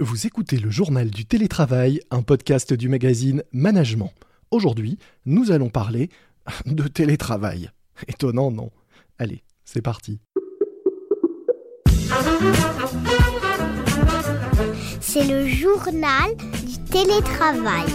Vous écoutez le journal du télétravail, un podcast du magazine Management. Aujourd'hui, nous allons parler de télétravail. Étonnant, non? Allez, c'est parti. C'est le journal du télétravail.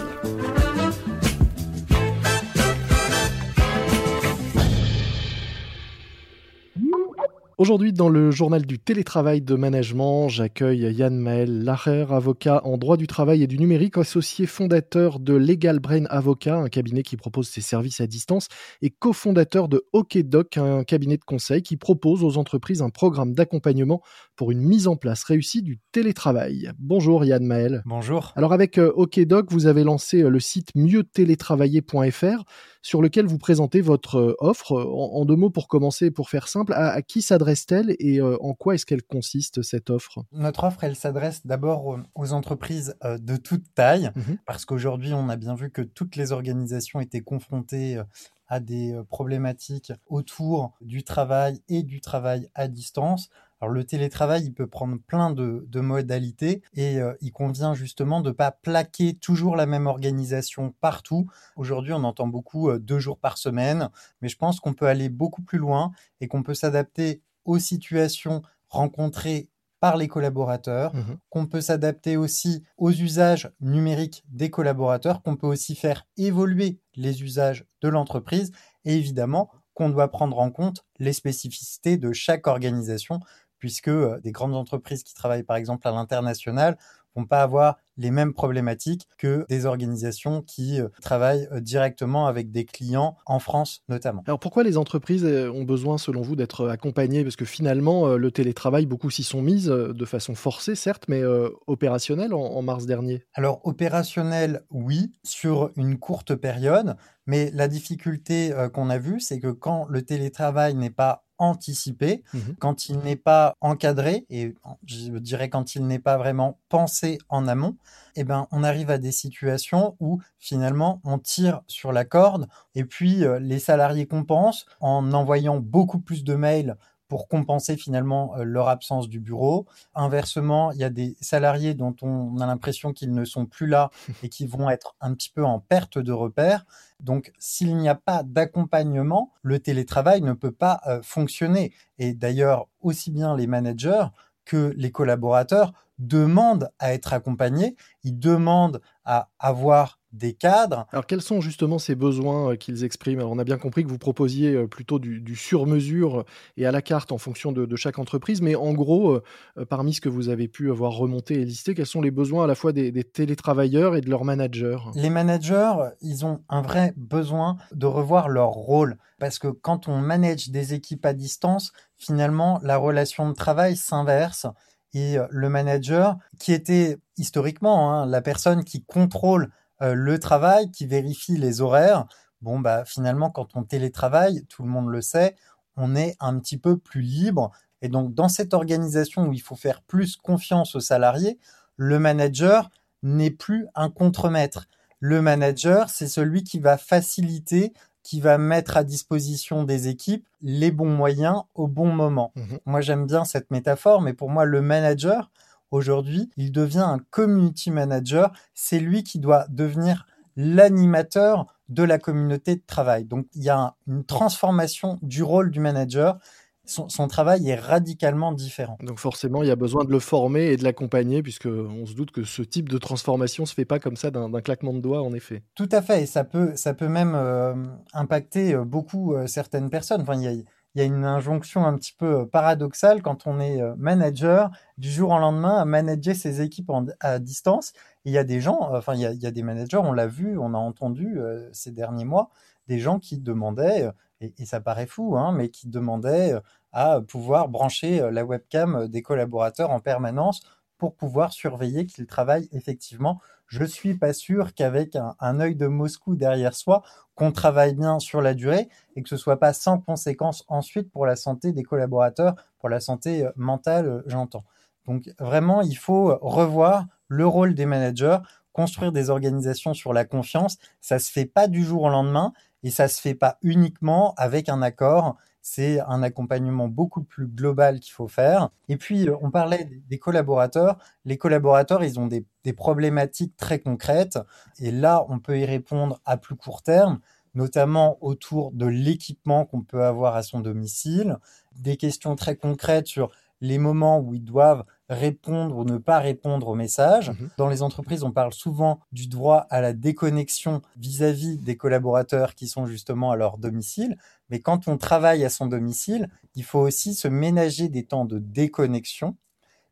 Aujourd'hui, dans le journal du télétravail de management, j'accueille Yann Maël Lacher, avocat en droit du travail et du numérique, associé fondateur de Legal Brain Avocat, un cabinet qui propose ses services à distance, et cofondateur de OkDoc, un cabinet de conseil qui propose aux entreprises un programme d'accompagnement pour une mise en place réussie du télétravail. Bonjour Yann Maël. Bonjour. Alors avec euh, OkDoc, vous avez lancé euh, le site mieuxtélétravailler.fr sur lequel vous présentez votre euh, offre. En, deux mots pour commencer, pour faire simple, à, qui s'adresse-t-elle et en quoi est-ce qu'elle consiste cette offre? Notre offre, elle s'adresse d'abord aux entreprises de toute taille, mmh parce qu'aujourd'hui, on a bien vu que toutes les organisations étaient confrontées à des problématiques autour du travail et du travail à distance. Alors le télétravail, il peut prendre plein de, modalités et euh, il convient justement de ne pas plaquer toujours la même organisation partout. Aujourd'hui, on entend beaucoup euh, deux jours par semaine, mais je pense qu'on peut aller beaucoup plus loin et qu'on peut s'adapter aux situations rencontrées par les collaborateurs, mmh qu'on peut s'adapter aussi aux usages numériques des collaborateurs, qu'on peut aussi faire évoluer les usages de l'entreprise. Et évidemment qu'on doit prendre en compte les spécificités de chaque organisation puisque des grandes entreprises qui travaillent par exemple à l'international vont pas avoir les mêmes problématiques que des organisations qui travaillent directement avec des clients en France notamment. Alors pourquoi les entreprises ont besoin selon vous d'être accompagnées? Parce que finalement le télétravail, beaucoup s'y sont mises de façon forcée certes, mais opérationnelle en, mars dernier. Alors opérationnel oui, sur une courte période, mais la difficulté qu'on a vue, c'est que quand le télétravail n'est pas anticipé, mmh quand il n'est pas encadré, et je dirais quand il n'est pas vraiment pensé en amont, eh ben, on arrive à des situations où finalement on tire sur la corde et puis euh, les salariés compensent en envoyant beaucoup plus de mails pour compenser finalement euh, leur absence du bureau. Inversement, il y a des salariés dont on a l'impression qu'ils ne sont plus là et qui vont être un petit peu en perte de repère. Donc, s'il n'y a pas d'accompagnement, le télétravail ne peut pas euh, fonctionner. Et d'ailleurs, aussi bien les managers que les collaborateurs demandent à être accompagnés, ils demandent à avoir des cadres. Alors quels sont justement ces besoins euh, qu'ils expriment? On a bien compris que vous proposiez euh, plutôt du, sur-mesure et à la carte en fonction de, chaque entreprise, mais en gros, euh, parmi ce que vous avez pu avoir remonté et listé, quels sont les besoins à la fois des, télétravailleurs et de leurs managers? Les managers, ils ont un vrai besoin de revoir leur rôle, parce que quand on manage des équipes à distance, finalement, la relation de travail s'inverse. Et le manager, qui était historiquement hein, la personne qui contrôle le travail, qui vérifie les horaires. Bon, bah, finalement, quand on télétravaille, tout le monde le sait, on est un petit peu plus libre. Et donc, dans cette organisation où il faut faire plus confiance aux salariés, le manager n'est plus un contremaître. Le manager, c'est celui qui va faciliter, qui va mettre à disposition des équipes les bons moyens au bon moment. Mmh moi, j'aime bien cette métaphore, mais pour moi, le manager, Aujourd'hui, il devient un community manager. C'est lui qui doit devenir l'animateur de la communauté de travail. Donc, il y a une transformation du rôle du manager. Son, travail est radicalement différent. Donc forcément, il y a besoin de le former et de l'accompagner, puisque on se doute que ce type de transformation se fait pas comme ça d'un claquement de doigts, en effet. Tout à fait, et ça peut, ça peut même euh, impacter euh, beaucoup euh, certaines personnes. Enfin, il y a, il y a une injonction un petit peu euh, paradoxale quand on est euh, manager du jour au lendemain à manager ses équipes à distance. il y a des gens, enfin il y a, des managers, on l'a vu, on a entendu euh, ces derniers mois, des gens qui demandaient, et, et ça paraît fou, hein, mais qui demandaient à pouvoir brancher la webcam des collaborateurs en permanence pour pouvoir surveiller qu'ils travaillent effectivement. Je suis pas sûr qu'avec un, œil de Moscou derrière soi, qu'on travaille bien sur la durée et que ce soit pas sans conséquence ensuite pour la santé des collaborateurs, pour la santé euh, mentale, euh, j'entends. Donc vraiment, il faut revoir le rôle des managers, construire des organisations sur la confiance. Ça se fait pas du jour au lendemain et ça se fait pas uniquement avec un accord c'est un accompagnement beaucoup plus global qu'il faut faire. Et puis, on parlait des collaborateurs. Les collaborateurs, ils ont des, des problématiques très concrètes. Et là, on peut y répondre à plus court terme notamment autour de l'équipement qu'on peut avoir à son domicile, des questions très concrètes sur les moments où ils doivent répondre ou ne pas répondre aux messages. Mhm. Dans les entreprises, on parle souvent du droit à la déconnexion vis-à-vis des collaborateurs qui sont justement à leur domicile. Mais quand on travaille à son domicile, il faut aussi se ménager des temps de déconnexion.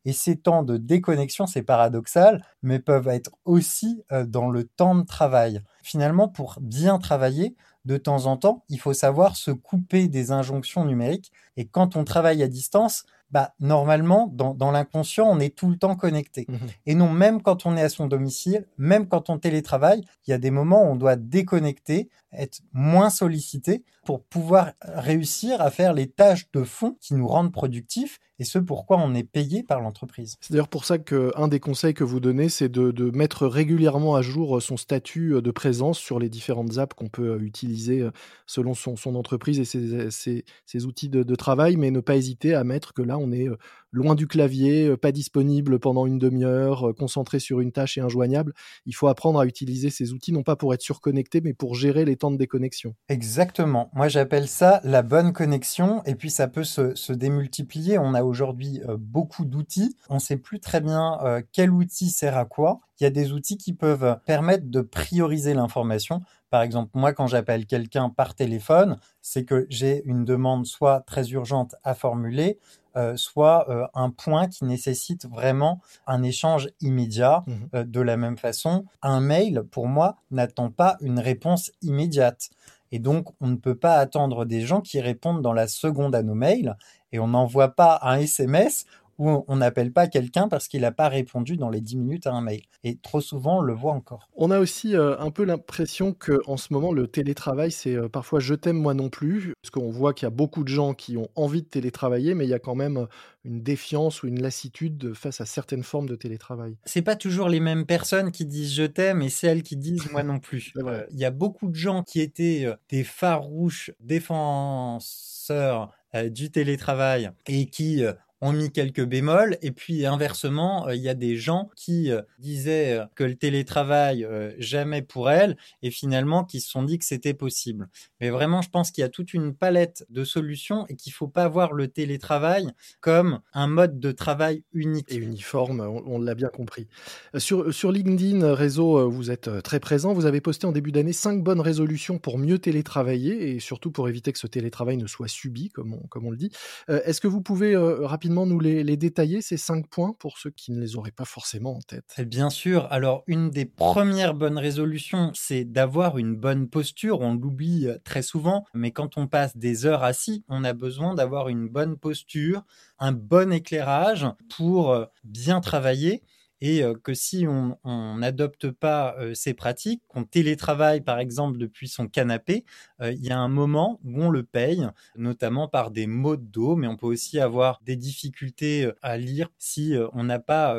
Et ces temps de déconnexion, c'est paradoxal, mais peuvent être aussi euh, dans le temps de travail. Finalement, pour bien travailler, de temps en temps, il faut savoir se couper des injonctions numériques. Et quand on travaille à distance, bah, normalement, dans, l'inconscient, on est tout le temps connecté. Mmh Et non, même quand on est à son domicile, même quand on télétravaille, il y a des moments où on doit déconnecter, être moins sollicité pour pouvoir réussir à faire les tâches de fond qui nous rendent productifs et ce pourquoi on est payé par l'entreprise. C'est d'ailleurs pour ça qu'un des conseils que vous donnez, c'est de, mettre régulièrement à jour son statut de présence sur les différentes apps qu'on peut utiliser selon son, entreprise et ses, outils de, de, travail, mais ne pas hésiter à mettre que là, on est loin du clavier, pas disponible pendant une demi-heure, concentré sur une tâche et injoignable. Il faut apprendre à utiliser ces outils, non pas pour être surconnecté, mais pour gérer les temps de déconnexion. Exactement. Moi, j'appelle ça la bonne connexion, et puis ça peut se, démultiplier. On a aujourd'hui beaucoup d'outils. On ne sait plus très bien quel outil sert à quoi. Il y a des outils qui peuvent permettre de prioriser l'information. Par exemple, moi, quand j'appelle quelqu'un par téléphone, c'est que j'ai une demande soit très urgente à formuler, euh, soit euh, un point qui nécessite vraiment un échange immédiat. Mmh euh, de la même façon, un mail, pour moi, n'attend pas une réponse immédiate. Et donc, on ne peut pas attendre des gens qui répondent dans la seconde à nos mails et on n'envoie pas un SMS où on n'appelle pas quelqu'un parce qu'il n'a pas répondu dans les 10 minutes à un mail. Et trop souvent, on le voit encore. On a aussi euh, un peu l'impression qu'en ce moment, le télétravail, c'est euh, parfois je t'aime moi non plus, parce qu'on voit qu'il y a beaucoup de gens qui ont envie de télétravailler, mais il y a quand même euh, une défiance ou une lassitude face à certaines formes de télétravail. C'est pas toujours les mêmes personnes qui disent je t'aime et celles qui disent moi non plus. Il y a beaucoup de gens qui étaient des farouches défenseurs du télétravail et qui ont mis quelques bémols. Et puis inversement, euh, il y a des gens qui euh, disaient euh, que le télétravail, jamais pour elles, et finalement qui se sont dit que c'était possible. Mais vraiment, je pense qu'il y a toute une palette de solutions et qu'il ne faut pas voir le télétravail comme un mode de travail unique. Et uniforme, on, l'a bien compris. Sur, sur LinkedIn, réseau, vous êtes très présent. Vous avez posté en début d'année cinq bonnes résolutions pour mieux télétravailler et surtout pour éviter que ce télétravail ne soit subi, comme on, comme on le dit. Est-ce que vous pouvez rapidement nous les, détailler, ces cinq points, pour ceux qui ne les auraient pas forcément en tête Bien sûr. Alors, une des premières bonnes résolutions, c'est d'avoir une bonne posture. On l'oublie euh, très souvent, mais quand on passe des heures assis, on a besoin d'avoir une bonne posture, un bon éclairage pour euh, bien travailler et que si on n'adopte pas ces pratiques, qu'on télétravaille par exemple depuis son canapé, il y a un moment où on le paye, notamment par des maux de dos, mais on peut aussi avoir des difficultés à lire si on n'a pas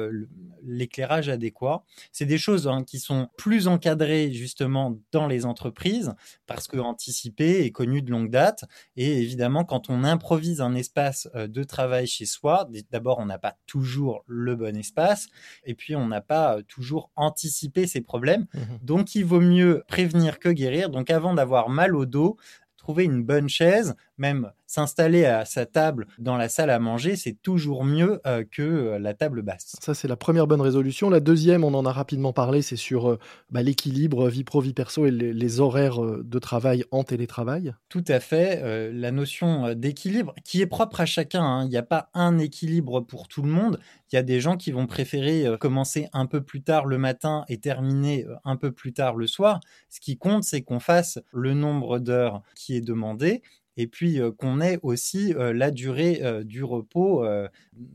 l'éclairage adéquat. C'est des choses hein, qui sont plus encadrées justement dans les entreprises parce que anticipé et connu de longue date. Et évidemment, quand on improvise un espace de travail chez soi, d'abord on n'a pas toujours le bon espace et puis on n'a pas euh, toujours anticipé ces problèmes. Mmh Donc il vaut mieux prévenir que guérir. Donc avant d'avoir mal au dos, trouver une bonne chaise, même s'installer à sa table dans la salle à manger, c'est toujours mieux euh, que euh, la table basse. Ça, c'est la première bonne résolution. La deuxième, on en a rapidement parlé, c'est sur euh, bah, l'équilibre vie pro, vie perso et les, horaires de travail en télétravail. Tout à fait. la notion d'équilibre qui est propre à chacun. Hein. Il n'y a pas un équilibre pour tout le monde. Il y a des gens qui vont préférer commencer un peu plus tard le matin et terminer un peu plus tard le soir. Ce qui compte, c'est qu'on fasse le nombre d'heures qui est demandé et puis qu'on ait aussi la durée du repos,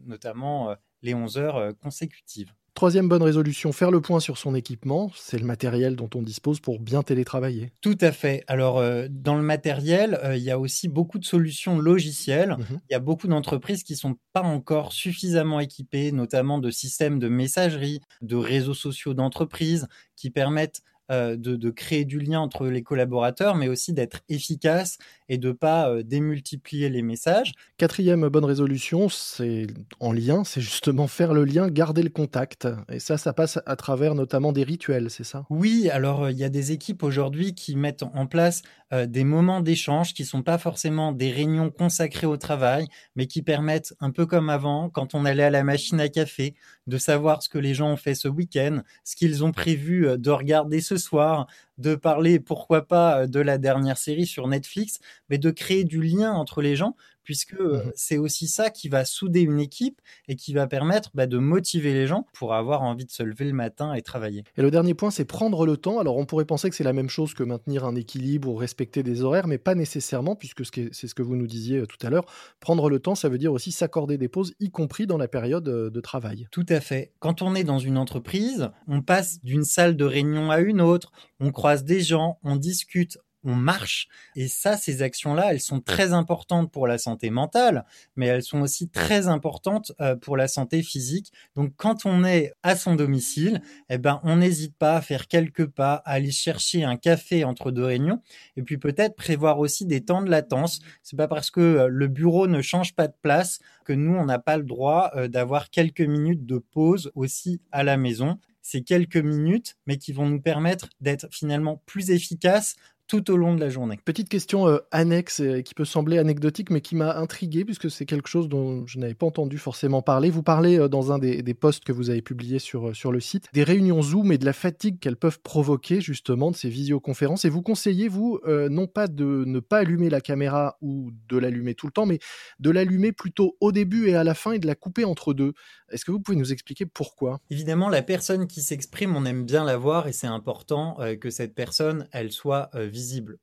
notamment les 11 heures consécutives. Troisième bonne résolution, faire le point sur son équipement. C'est le matériel dont on dispose pour bien télétravailler. Tout à fait. Alors, dans le matériel, il y a aussi beaucoup de solutions logicielles. Mmh il y a beaucoup d'entreprises qui ne sont pas encore suffisamment équipées, notamment de systèmes de messagerie, de réseaux sociaux d'entreprise qui permettent de, créer du lien entre les collaborateurs, mais aussi d'être efficace et de pas euh, démultiplier les messages. Quatrième bonne résolution, c'est en lien, c'est justement faire le lien, garder le contact. Et ça, ça passe à travers notamment des rituels, c'est ça? Oui, alors il y a des équipes aujourd'hui qui mettent en place des moments d'échange qui sont pas forcément des réunions consacrées au travail, mais qui permettent, un peu comme avant, quand on allait à la machine à café, de savoir ce que les gens ont fait ce week-end, ce qu'ils ont prévu de regarder ce soir, de parler, pourquoi pas, de la dernière série sur Netflix, mais de créer du lien entre les gens, puisque euh, mmh c'est aussi ça qui va souder une équipe et qui va permettre bah, de motiver les gens pour avoir envie de se lever le matin et travailler. Et le dernier point, c'est prendre le temps. Alors on pourrait penser que c'est la même chose que maintenir un équilibre ou respecter des horaires, mais pas nécessairement, puisque c'est ce que vous nous disiez euh, tout à l'heure. Prendre le temps, ça veut dire aussi s'accorder des pauses, y compris dans la période euh, de travail. Tout à fait. Quand on est dans une entreprise, on passe d'une salle de réunion à une autre, on croise des gens, on discute, on marche. Et ça, ces actions-là, elles sont très importantes pour la santé mentale, mais elles sont aussi très importantes euh, pour la santé physique. Donc, quand on est à son domicile, eh ben, on n'hésite pas à faire quelques pas, à aller chercher un café entre deux réunions, et puis peut-être prévoir aussi des temps de latence. C'est pas parce que euh, le bureau ne change pas de place que nous, on n'a pas le droit euh, d'avoir quelques minutes de pause aussi à la maison ces quelques minutes, mais qui vont nous permettre d'être finalement plus efficaces tout au long de la journée. Petite question euh, annexe euh, qui peut sembler anecdotique mais qui m'a intrigué puisque c'est quelque chose dont je n'avais pas entendu forcément parler. Vous parlez euh, dans un des, posts que vous avez publié sur, sur le site des réunions Zoom et de la fatigue qu'elles peuvent provoquer justement de ces visioconférences et vous conseillez vous non pas de ne pas allumer la caméra ou de l'allumer tout le temps mais de l'allumer plutôt au début et à la fin et de la couper entre deux. Est-ce que vous pouvez nous expliquer pourquoi? Évidemment la personne qui s'exprime on aime bien la voir et c'est important que cette personne elle soit visible.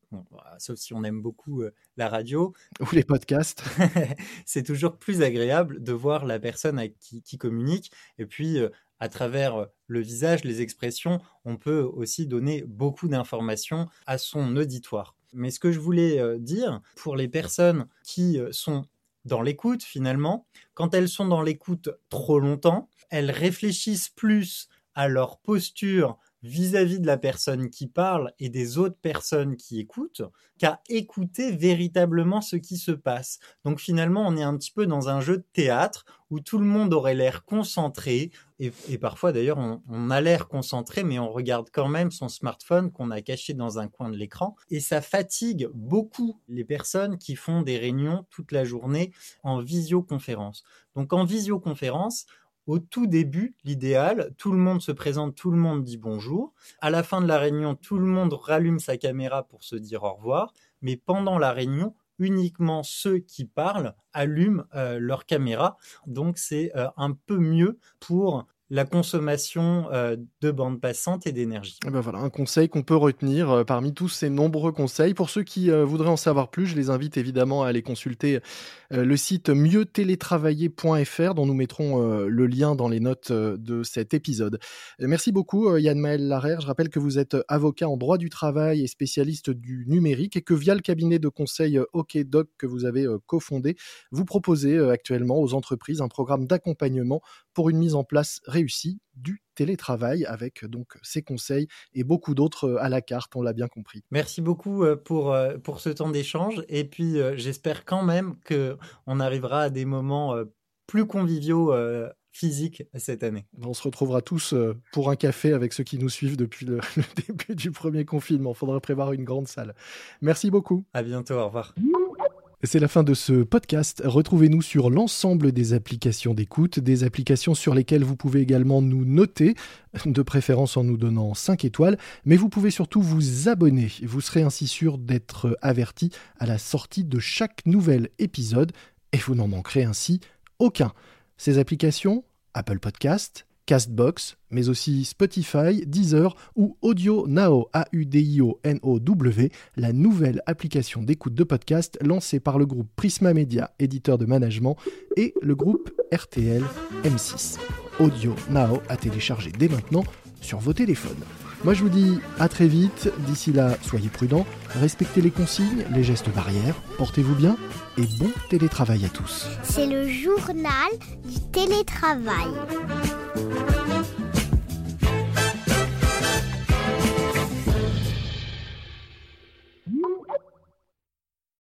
sauf si on aime beaucoup euh, la radio. Ou les podcasts. c'est toujours plus agréable de voir la personne qui, communique. Et puis, euh, à travers euh, le visage, les expressions, on peut aussi donner beaucoup d'informations à son auditoire. Mais ce que je voulais dire, pour les personnes qui sont dans l'écoute, finalement, quand elles sont dans l'écoute trop longtemps, elles réfléchissent plus à leur posture vis-à-vis de la personne qui parle et des autres personnes qui écoutent qu'à écouter véritablement ce qui se passe. Donc finalement, on est un petit peu dans un jeu de théâtre où tout le monde aurait l'air concentré et, parfois d'ailleurs on, a l'air concentré mais on regarde quand même son smartphone qu'on a caché dans un coin de l'écran et ça fatigue beaucoup les personnes qui font des réunions toute la journée en visioconférence. Donc en visioconférence, au tout début, l'idéal, tout le monde se présente, tout le monde dit bonjour. À la fin de la réunion, tout le monde rallume sa caméra pour se dire au revoir. Mais pendant la réunion, uniquement ceux qui parlent allument euh, leur caméra. Donc c'est euh, un peu mieux pour la consommation euh, de bande passante et d'énergie. Eh ben voilà, un conseil qu'on peut retenir euh, parmi tous ces nombreux conseils. Pour ceux qui euh, voudraient en savoir plus, je les invite évidemment à aller consulter le site mieux-télétravailler.fr dont nous mettrons le lien dans les notes de cet épisode. Merci beaucoup Yann Maël Larère. Je rappelle que vous êtes avocat en droit du travail et spécialiste du numérique et que via le cabinet de conseil OKDoc que vous avez cofondé, vous proposez actuellement aux entreprises un programme d'accompagnement pour une mise en place réussie du télétravail avec donc ces conseils et beaucoup d'autres euh, à la carte, on l'a bien compris. Merci beaucoup euh, pour, euh, pour ce temps d'échange et puis j'espère quand même que on arrivera à des moments plus conviviaux physiques cette année. On se retrouvera tous pour un café avec ceux qui nous suivent depuis le, le début du premier confinement. Il faudra prévoir une grande salle. Merci beaucoup. À bientôt, au revoir. C'est la fin de ce podcast. Retrouvez-nous sur l'ensemble des applications d'écoute, des applications sur lesquelles vous pouvez également nous noter, de préférence en nous donnant 5 étoiles, mais vous pouvez surtout vous abonner. Vous serez ainsi sûr d'être averti à la sortie de chaque nouvel épisode et vous n'en manquerez ainsi aucun. Ces applications, Apple Podcast, Castbox, mais aussi Spotify, Deezer ou Audio Now, A-U-D-I-O-N-O-W, la nouvelle application d'écoute de podcast lancée par le groupe Prisma Media, éditeur de management, et le groupe RTL M6. Audio Now à télécharger dès maintenant sur vos téléphones. Moi je vous dis à très vite, d'ici là soyez prudents, respectez les consignes, les gestes barrières, portez-vous bien et bon télétravail à tous. C'est le journal du télétravail.